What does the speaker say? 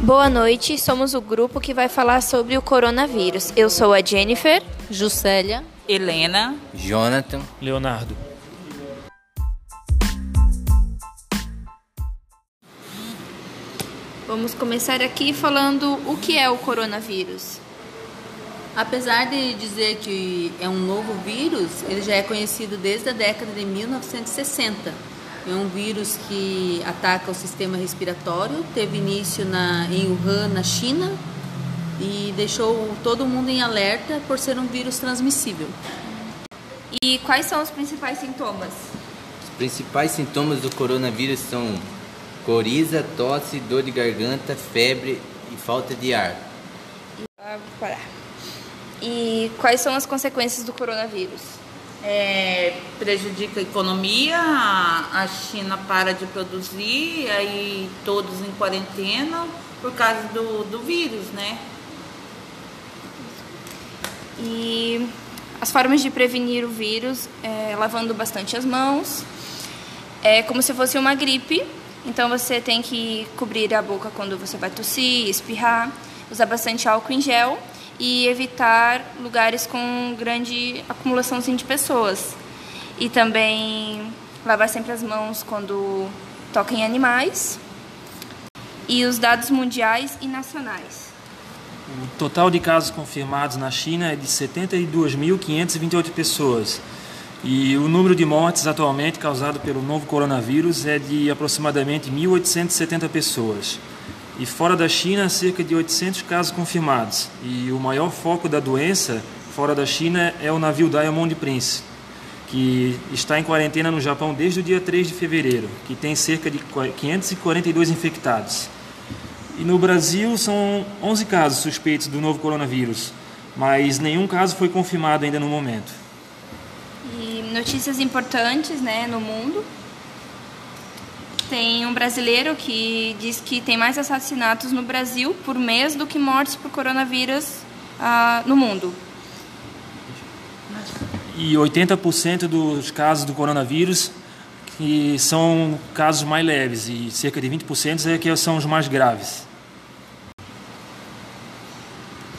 Boa noite, somos o grupo que vai falar sobre o coronavírus. Eu sou a Jennifer, Juscelia, Helena, Jonathan, Leonardo. Vamos começar aqui falando o que é o coronavírus. Apesar de dizer que é um novo vírus, ele já é conhecido desde a década de 1960. É um vírus que ataca o sistema respiratório, teve início na, em Wuhan, na China, e deixou todo mundo em alerta por ser um vírus transmissível. E quais são os principais sintomas? Os principais sintomas do coronavírus são coriza, tosse, dor de garganta, febre e falta de ar. Ah, vou parar. E quais são as consequências do coronavírus? É, prejudica a economia, a China para de produzir, aí todos em quarentena por causa do, do vírus, né? E as formas de prevenir o vírus é lavando bastante as mãos. É como se fosse uma gripe, então você tem que cobrir a boca quando você vai tossir, espirrar, usar bastante álcool em gel e evitar lugares com grande acumulação assim, de pessoas. E também lavar sempre as mãos quando toca em animais. E os dados mundiais e nacionais. O total de casos confirmados na China é de 72.528 pessoas. E o número de mortes atualmente causado pelo novo coronavírus é de aproximadamente 1.870 pessoas. E fora da China, cerca de 800 casos confirmados. E o maior foco da doença fora da China é o navio Diamond Prince, que está em quarentena no Japão desde o dia 3 de fevereiro, que tem cerca de 542 infectados. E no Brasil são 11 casos suspeitos do novo coronavírus, mas nenhum caso foi confirmado ainda no momento. E notícias importantes né, no mundo. Tem um brasileiro que diz que tem mais assassinatos no Brasil por mês do que mortes por coronavírus ah, no mundo. E 80% dos casos do coronavírus que são casos mais leves e cerca de 20% é que são os mais graves.